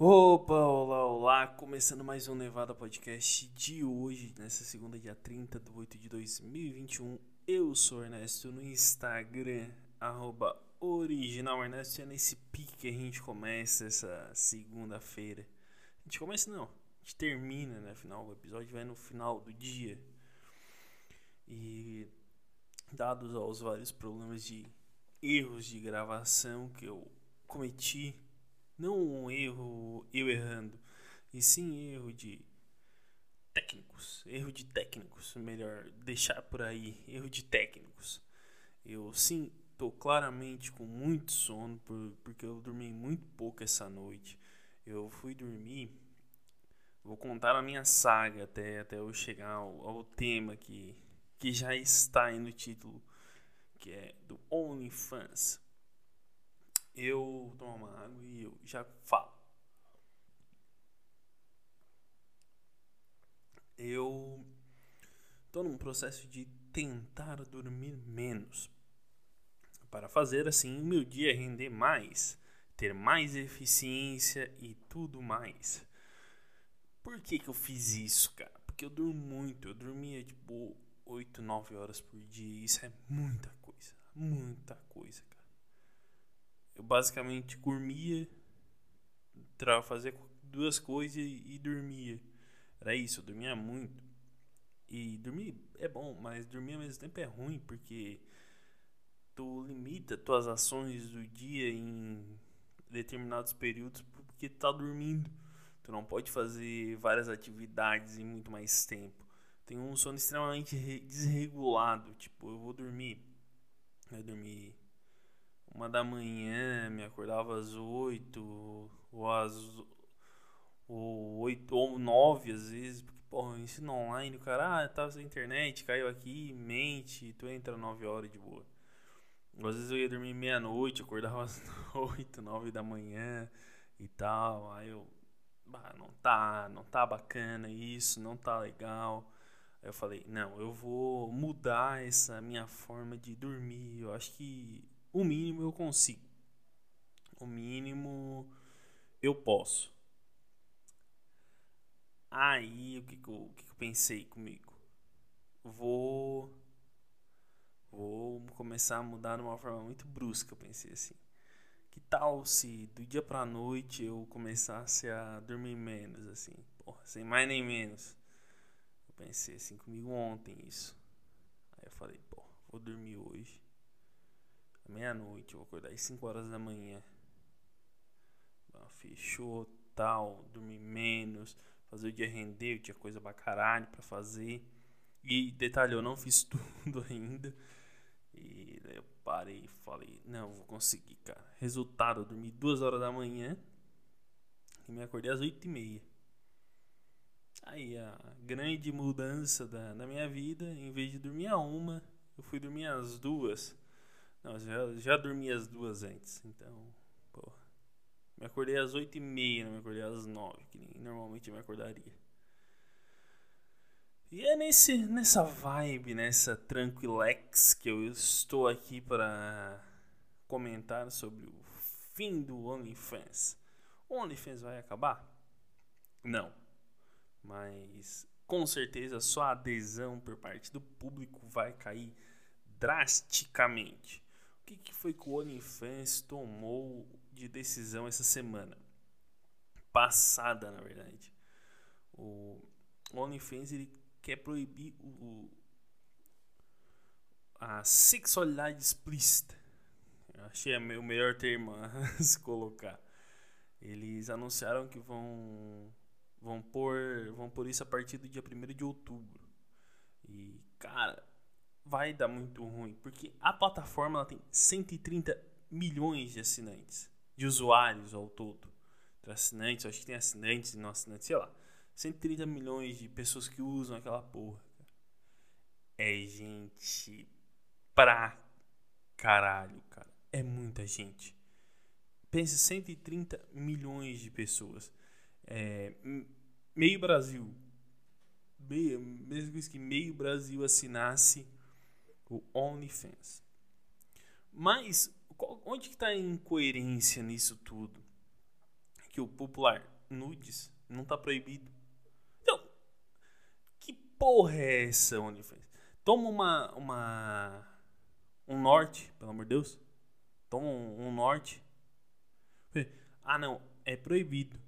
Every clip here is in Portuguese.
Opa, olá, olá, começando mais um Nevada Podcast de hoje, nessa segunda, dia 30 de 8 de 2021. Eu sou Ernesto no Instagram, arroba original Ernesto, e é nesse pique que a gente começa essa segunda-feira. A gente começa não, a gente termina, né, final, o episódio vai no final do dia. E dados aos vários problemas de erros de gravação que eu cometi não um erro eu errando, e sim erro de técnicos. Erro de técnicos, melhor deixar por aí. Erro de técnicos. Eu sim estou claramente com muito sono por, porque eu dormi muito pouco essa noite. Eu fui dormir. Vou contar a minha saga até, até eu chegar ao, ao tema que, que já está aí no título, que é do OnlyFans eu tomo uma água e eu já falo. Eu estou num processo de tentar dormir menos para fazer assim o meu dia render mais, ter mais eficiência e tudo mais. Por que, que eu fiz isso, cara? Porque eu durmo muito, eu dormia tipo 8, 9 horas por dia, isso é muita coisa, muita coisa, cara eu basicamente dormia, fazia duas coisas e dormia. Era isso, eu dormia muito. E dormir é bom, mas dormir ao mesmo tempo é ruim, porque tu limita tuas ações do dia em determinados períodos porque tu tá dormindo. Tu não pode fazer várias atividades em muito mais tempo. Tem um sono extremamente desregulado. Tipo, eu vou dormir. Eu dormir uma da manhã, me acordava às oito, ou às oito ou nove às vezes, porque, porra, ensino online, o cara, ah, tava sem internet, caiu aqui, mente, tu entra nove horas de boa. Às vezes eu ia dormir meia-noite, acordava às oito, nove da manhã e tal, aí eu, bah, não tá, não tá bacana isso, não tá legal. Aí eu falei, não, eu vou mudar essa minha forma de dormir. Eu acho que o mínimo eu consigo. O mínimo eu posso. Aí o que, que, eu, o que, que eu pensei comigo? Vou. Vou começar a mudar de uma forma muito brusca. Eu pensei assim. Que tal se do dia pra noite eu começasse a dormir menos, assim? Porra, sem mais nem menos. Eu pensei assim comigo ontem isso. Aí eu falei, pô, vou dormir hoje meia-noite, vou acordar às 5 horas da manhã. Fechou, tal, dormir menos, fazer o dia render, eu tinha coisa pra caralho pra fazer. E detalhe, eu não fiz tudo ainda. E daí eu parei e falei, não, vou conseguir, cara. Resultado, eu dormi 2 horas da manhã e me acordei às 8 e meia. Aí a grande mudança da, da minha vida, em vez de dormir a uma, eu fui dormir às duas. Não, já, já dormi as duas antes, então, pô. Me acordei às oito e meia, não me acordei às nove, que nem normalmente eu me acordaria. E é nesse, nessa vibe, nessa tranquilex que eu estou aqui para comentar sobre o fim do OnlyFans. O OnlyFans vai acabar? Não. Mas com certeza sua adesão por parte do público vai cair drasticamente que, que foi que o OnlyFans tomou de decisão essa semana? Passada, na verdade. O OnlyFans ele quer proibir o, a sexualidade explícita. Eu achei o melhor termo a se colocar. Eles anunciaram que vão vão pôr, vão isso a partir do dia 1 de outubro. E, cara, vai dar muito ruim, porque a plataforma ela tem 130 milhões de assinantes, de usuários ao todo. Entre assinantes, acho que tem assinantes e não assinantes, sei lá. 130 milhões de pessoas que usam aquela porra. É gente pra caralho, cara. É muita gente. Pense 130 milhões de pessoas. É, meio Brasil. Meio, mesmo que meio Brasil assinasse o OnlyFans. Mas onde que está a incoerência nisso tudo? que o popular nudes não tá proibido. Então, que porra é essa OnlyFans? Toma uma, uma um norte, pelo amor de Deus. Toma um, um norte. Ah, não, é proibido.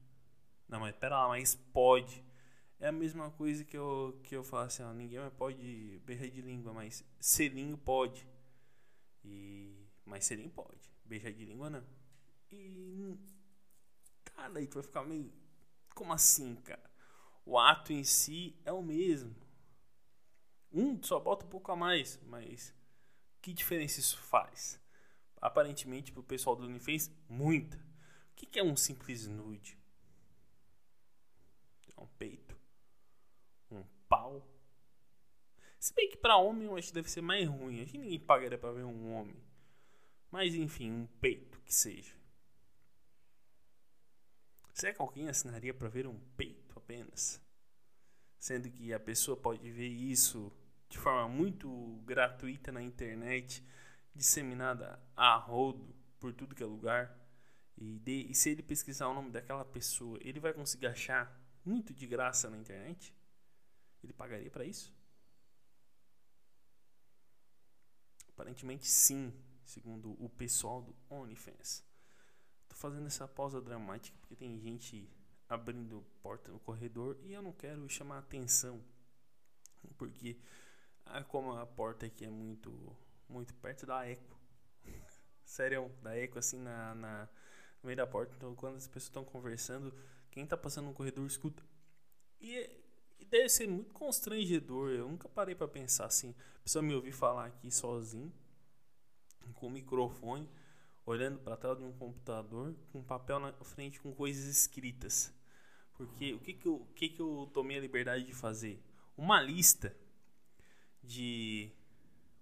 Não, mas pera lá, mas pode. É a mesma coisa que eu, que eu falo assim, ó, ninguém pode beijar de língua, mas selinho pode. E, mas selinho pode. Beijar de língua não. E. Cara, aí tu vai ficar meio. Como assim, cara? O ato em si é o mesmo. Um só bota um pouco a mais, mas que diferença isso faz? Aparentemente, pro pessoal do OnlyFans, muita. O que é um simples nude? É um peito? Um pau? Se bem que pra homem eu acho que deve ser mais ruim. Acho que ninguém pagaria pra ver um homem. Mas enfim, um peito que seja. Será que alguém assinaria para ver um peito apenas? Sendo que a pessoa pode ver isso de forma muito gratuita na internet, disseminada a rodo por tudo que é lugar. E, de, e se ele pesquisar o nome daquela pessoa, ele vai conseguir achar muito de graça na internet? Ele pagaria para isso? Aparentemente sim segundo o pessoal do OnlyFans. Tô fazendo essa pausa dramática porque tem gente abrindo porta no corredor e eu não quero chamar atenção. Porque ah, como a porta aqui é muito muito perto da eco. Sério, da eco assim na, na, no meio da porta. Então quando as pessoas estão conversando, quem tá passando no corredor escuta. E, e deve ser muito constrangedor. Eu nunca parei para pensar assim. A pessoa me ouvir falar aqui sozinho com o microfone, olhando para a tela de um computador, com papel na frente com coisas escritas. Porque o que que eu, o que que eu tomei a liberdade de fazer? Uma lista de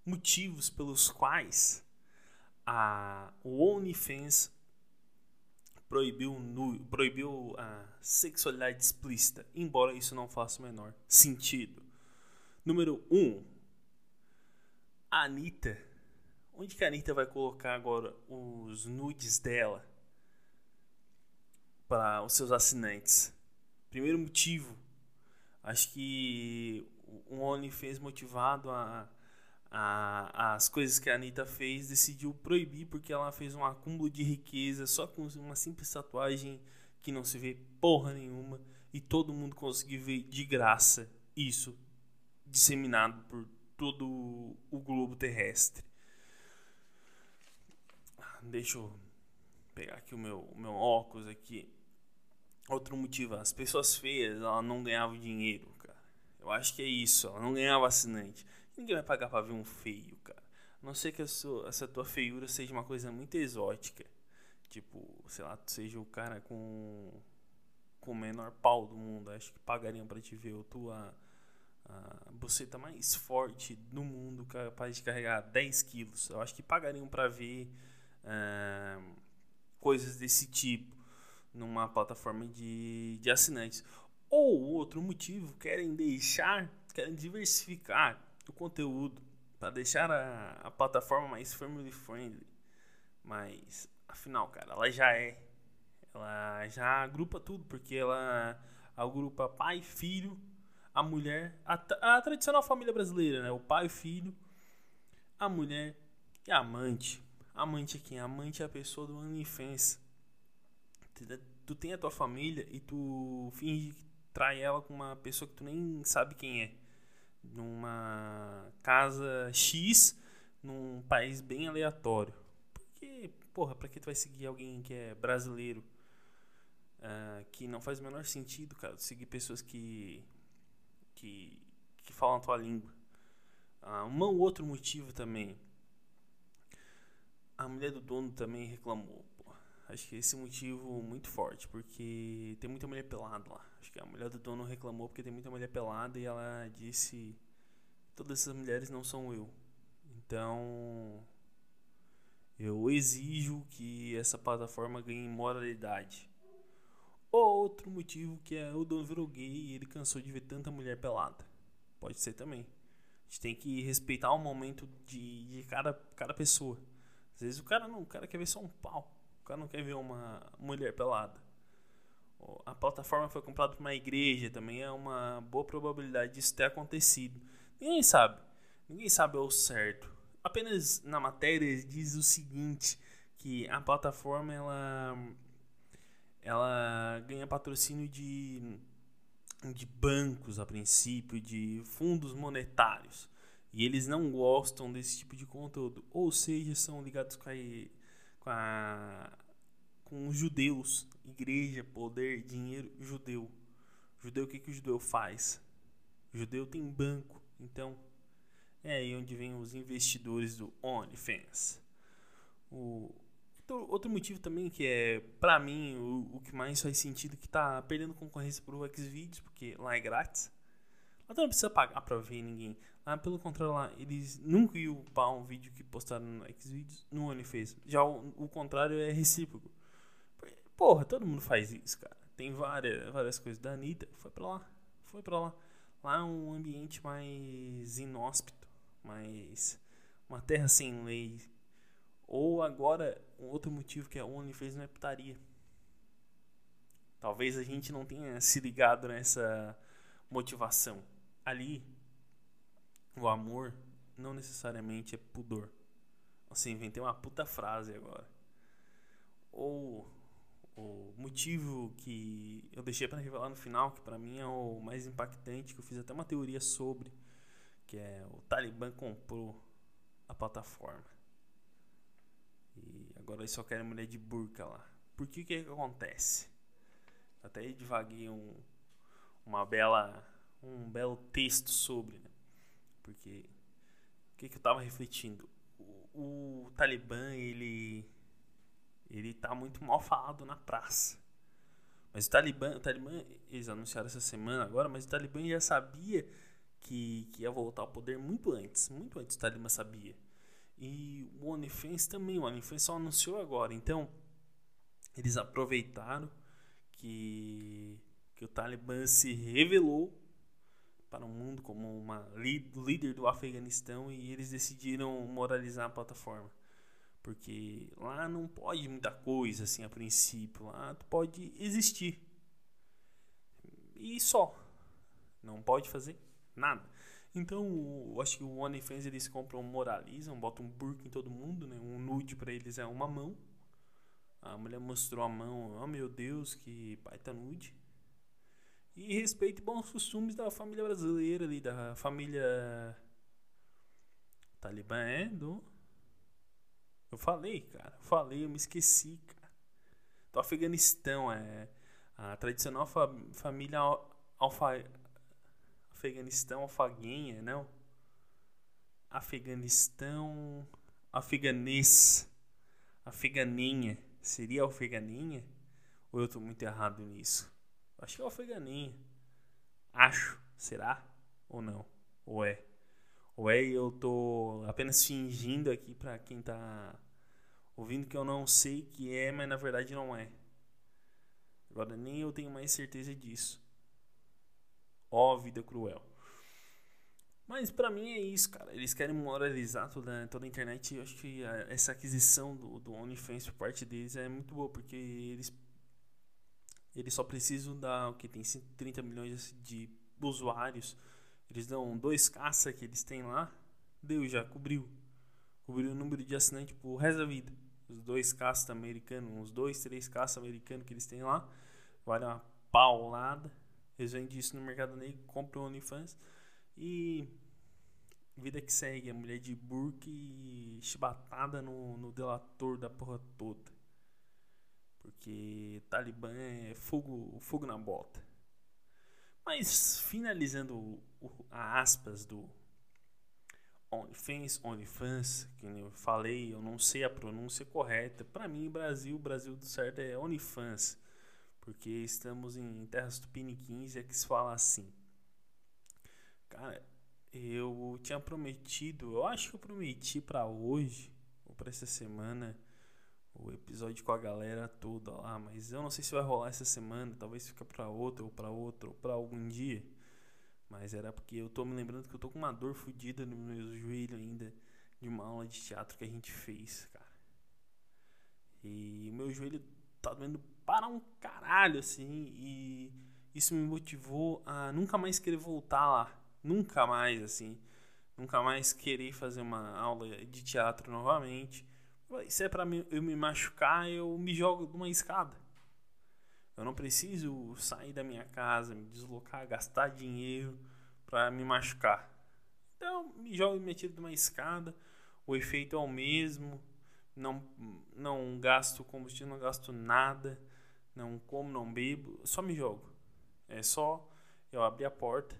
motivos pelos quais a, o OnlyFans proibiu, nu, proibiu a sexualidade explícita, embora isso não faça o menor sentido. Número 1. Um, a Anitta Onde que a Anitta vai colocar agora os nudes dela para os seus assinantes? Primeiro motivo, acho que o OnlyFans motivado a, a, as coisas que a Anitta fez, decidiu proibir porque ela fez um acúmulo de riqueza só com uma simples tatuagem que não se vê porra nenhuma e todo mundo conseguiu ver de graça isso disseminado por todo o globo terrestre. Deixa eu pegar aqui o meu, o meu óculos aqui. Outro motivo, as pessoas feias, ela não ganhavam dinheiro, cara. Eu acho que é isso, ela não ganhava assinante. Ninguém vai pagar pra ver um feio, cara. A não ser que sua, essa tua feiura seja uma coisa muito exótica. Tipo, sei lá, tu seja o cara com, com o menor pau do mundo. Acho que pagariam pra te ver. Ou tua a buceta mais forte do mundo, capaz de carregar 10 quilos. Eu acho que pagariam pra ver coisas desse tipo numa plataforma de, de assinantes. Ou outro motivo, querem deixar, querem diversificar o conteúdo para deixar a, a plataforma mais family friendly. Mas afinal, cara, ela já é. Ela já agrupa tudo, porque ela agrupa pai, filho, a mulher, a, a tradicional família brasileira, né? O pai, o filho, a mulher e a amante. Amante aqui, amante é a pessoa do OnlyFans. Tu tem a tua família e tu finge que trai ela com uma pessoa que tu nem sabe quem é. Numa casa X, num país bem aleatório. Porque, porra, pra que tu vai seguir alguém que é brasileiro? Uh, que não faz o menor sentido, cara, seguir pessoas que, que, que falam a tua língua. Uh, um outro motivo também a mulher do dono também reclamou. Acho que esse motivo muito forte, porque tem muita mulher pelada lá. Acho que a mulher do dono reclamou porque tem muita mulher pelada e ela disse: todas essas mulheres não são eu. Então, eu exijo que essa plataforma ganhe moralidade. Outro motivo que é o dono virou gay e ele cansou de ver tanta mulher pelada. Pode ser também. A gente tem que respeitar o momento de, de cada, cada pessoa. Às vezes o cara não, o cara quer ver só um pau. Cara não quer ver uma mulher pelada. a plataforma foi comprada por uma igreja, também é uma boa probabilidade disso ter acontecido. Ninguém sabe. Ninguém sabe ao certo. Apenas na matéria diz o seguinte, que a plataforma ela ela ganha patrocínio de de bancos a princípio, de fundos monetários. E eles não gostam desse tipo de conteúdo. Ou seja, são ligados com a, com, a, com os judeus. Igreja, poder, dinheiro, judeu. Judeu, o que, que o judeu faz? O judeu tem banco. Então, é aí onde vem os investidores do OnlyFans. O, outro motivo também que é, para mim, o, o, que mais faz sentido que tá perdendo concorrência pro Xvideos, porque lá é grátis. Lá não precisa pagar pra ver ninguém. Lá, pelo contrário, lá, eles nunca iam upar um vídeo que postaram no Xvideos no OnlyFans. Já o, o contrário é recíproco. Porra, todo mundo faz isso, cara. Tem várias, várias coisas. Da Anitta foi pra lá. Foi pra lá. Lá é um ambiente mais inóspito. Mais. Uma terra sem lei ou agora, um outro motivo que a OnlyFans não é putaria. Talvez a gente não tenha se ligado nessa motivação. Ali, o amor não necessariamente é pudor. Assim, inventei uma puta frase agora. Ou o motivo que eu deixei para revelar no final, que para mim é o mais impactante, que eu fiz até uma teoria sobre, que é o Talibã comprou a plataforma. E agora eles só querem mulher de burca lá. Por que que, que acontece? Até devaguei um, uma bela, um belo texto sobre, né? Porque o que, que eu tava refletindo? O, o Talibã, ele ele tá muito mal falado na praça. Mas o Talibã, o Talibã, eles anunciaram essa semana agora, mas o Talibã já sabia que, que ia voltar ao poder muito antes. Muito antes o Talibã sabia. E o OnlyFans também, o OnlyFans só anunciou agora. Então, eles aproveitaram que, que o Talibã se revelou para o mundo como uma líder do Afeganistão e eles decidiram moralizar a plataforma. Porque lá não pode muita coisa assim a princípio, lá pode existir. E só. Não pode fazer nada. Então, eu acho que o OnlyFans eles compram, moralizam, botam um burco em todo mundo, né? Um nude para eles é uma mão. A mulher mostrou a mão, oh meu Deus, que baita nude. E respeite bons costumes da família brasileira ali, da família Talibã, é? Do... Eu falei, cara, falei, eu me esqueci, cara. Do Afeganistão, é a tradicional fa família alfa Afeganistão, Alfaguinha, não? Afeganistão, Afeganês, Afeganinha. Seria Afeganinha? Ou eu estou muito errado nisso? Acho que é Afeganinha. Acho. Será? Ou não? Ou é? Ou é e eu tô apenas fingindo aqui para quem tá ouvindo que eu não sei que é, mas na verdade não é. Agora nem eu tenho mais certeza disso. Ó, vida cruel. Mas para mim é isso, cara. Eles querem moralizar toda, toda a internet. Eu acho que a, essa aquisição do, do OnlyFans por parte deles é muito boa, porque eles, eles só precisam dar o que tem 130 milhões de usuários. Eles dão dois caça que eles têm lá. Deu já, cobriu. Cobriu o número de assinantes pro resto da vida. Os dois caças americanos, uns dois, três caças americanos que eles têm lá. Vale uma paulada. Eles vendem isso no mercado negro, compram OnlyFans e vida que segue, a mulher de burke e chibatada no, no delator da porra toda. Porque Talibã é fogo, fogo na bota. Mas finalizando a aspas do OnlyFans, OnlyFans, que eu falei, eu não sei a pronúncia correta. Para mim, Brasil, Brasil do certo é OnlyFans porque estamos em terras tupiniquins e é que se fala assim. Cara, eu tinha prometido, eu acho que eu prometi para hoje ou para essa semana o episódio com a galera toda lá, mas eu não sei se vai rolar essa semana, talvez fica para outra ou para outra ou para algum dia. Mas era porque eu tô me lembrando que eu tô com uma dor fodida no meu joelho ainda de uma aula de teatro que a gente fez, cara. E o meu joelho tá doendo para um caralho, assim, e isso me motivou a nunca mais querer voltar lá. Nunca mais, assim. Nunca mais querer fazer uma aula de teatro novamente. Se é pra eu me machucar, eu me jogo de uma escada. Eu não preciso sair da minha casa, me deslocar, gastar dinheiro para me machucar. Então, me jogo e me tiro de uma escada. O efeito é o mesmo. Não, não gasto combustível, não gasto nada. Não como, não bebo. Só me jogo. É só eu abrir a porta,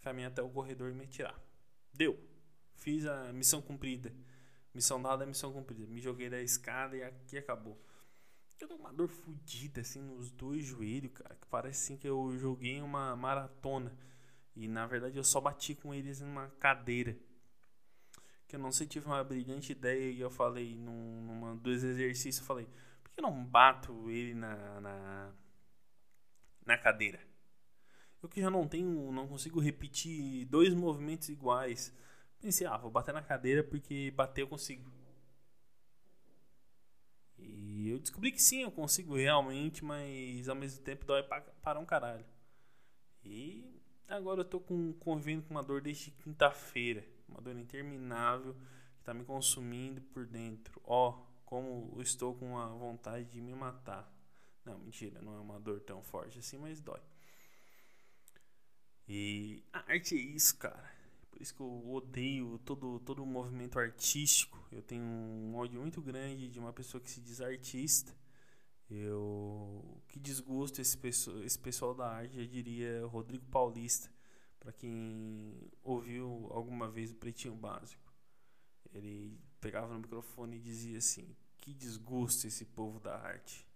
caminhar até o corredor e me tirar. Deu. Fiz a missão cumprida. Missão dada, missão cumprida. Me joguei da escada e aqui acabou. Eu tô uma dor fodida, assim, nos dois joelhos, cara. Que parece assim que eu joguei uma maratona. E na verdade eu só bati com eles numa cadeira. Que eu não sei, tive uma brilhante ideia e eu falei num, numa dos exercícios, eu falei, por que eu não bato ele na, na, na cadeira? Eu que já não tenho, não consigo repetir dois movimentos iguais. Pensei, ah, vou bater na cadeira porque bater eu consigo. E eu descobri que sim, eu consigo realmente, mas ao mesmo tempo dói para um caralho. E agora eu tô com, convivendo com uma dor desde quinta-feira. Uma dor interminável que tá me consumindo por dentro. Ó, oh, como eu estou com a vontade de me matar. Não, mentira, não é uma dor tão forte assim, mas dói. E a arte é isso, cara. Por isso que eu odeio todo, todo o movimento artístico. Eu tenho um ódio muito grande de uma pessoa que se diz artista. Eu que desgosto esse pessoal, esse pessoal da arte, eu diria Rodrigo Paulista, para quem ouviu alguma vez o Pretinho Básico. Ele pegava no microfone e dizia assim: "Que desgosto esse povo da arte".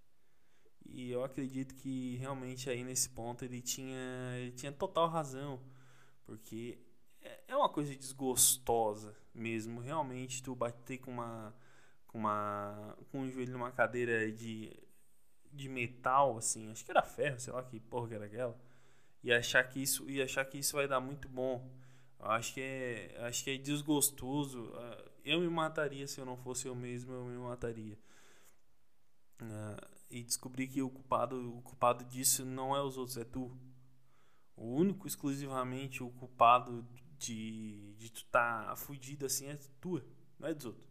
E eu acredito que realmente aí nesse ponto ele tinha, ele tinha total razão, porque é, é uma coisa desgostosa mesmo, realmente tu bater com uma com uma com um joelho numa cadeira de de metal assim, acho que era ferro, sei lá que porra que era aquela, e achar que isso e achar que isso vai dar muito bom. Acho que é acho que é desgostoso. Ah, eu me mataria se eu não fosse eu mesmo, eu me mataria. Uh, e descobri que o culpado, o culpado disso não é os outros, é tu. O único, exclusivamente, o culpado de, de tu tá fudido assim é tu, não é dos outros.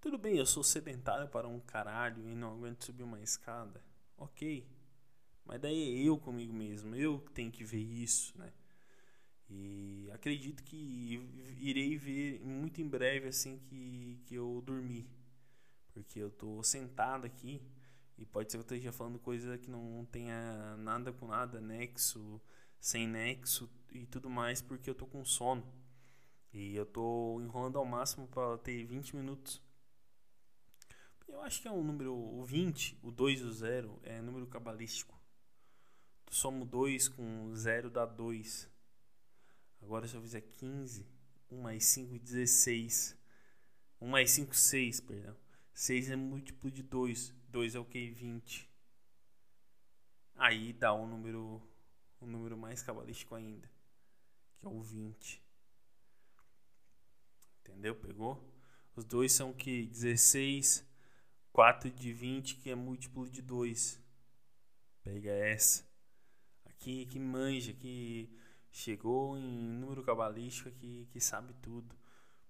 Tudo bem, eu sou sedentário para um caralho e não aguento subir uma escada. Ok. Mas daí é eu comigo mesmo, eu que tenho que ver isso, né? E acredito que irei ver muito em breve assim que, que eu dormi. Porque eu tô sentado aqui e pode ser que eu esteja falando coisa que não tenha nada com nada, nexo, sem nexo e tudo mais, porque eu tô com sono. E eu tô enrolando ao máximo para ter 20 minutos. Eu acho que é um número, o 20, o 2 e o 0 é número cabalístico. Tu soma o 2 com 0 dá 2. Agora se eu fizer 15, 1 mais 5, 16. 1 mais 5, 6, perdão. 6 é múltiplo de 2. 2 é o que? 20. Aí dá um número, um número mais cabalístico ainda, que é o 20. Entendeu? Pegou? Os dois são que 16, 4 de 20, que é múltiplo de 2. Pega essa. Aqui que manja, que chegou em número cabalístico que, que sabe tudo.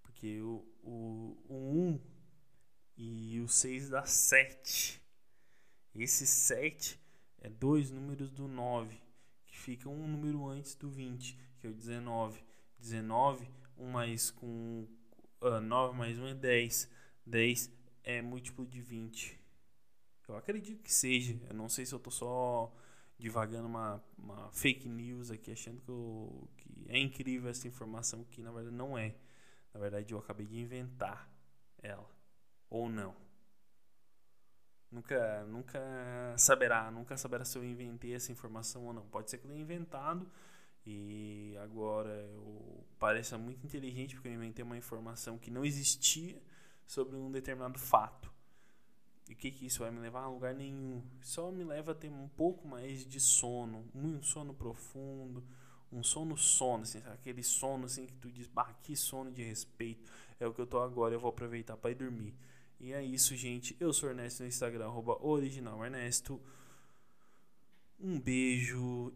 Porque o, o, o 1 e o 6 dá 7. Esse 7 é dois números do 9, que fica um número antes do 20, que é o 19. 19, 1 mais com uh, ah, 9 mais 1 é 10. 10 é múltiplo de 20. Eu acredito que seja. Eu não sei se eu tô só divagando uma, uma fake news aqui, achando que, eu, que é incrível essa informação, que na verdade não é. Na verdade, eu acabei de inventar ela ou não. Nunca, nunca saberá, nunca saberá se eu inventei essa informação ou não. Pode ser que eu tenha inventado e agora eu pareça muito inteligente porque eu inventei uma informação que não existia sobre um determinado fato. E o que, que isso vai me levar a lugar nenhum? Só me leva a ter um pouco mais de sono, um sono profundo, um sono sono, assim, aquele sono assim que tu diz, bah, que sono de respeito. É o que eu tô agora, eu vou aproveitar para ir dormir. E é isso, gente. Eu sou Ernesto no Instagram, arroba original Ernesto. Um beijo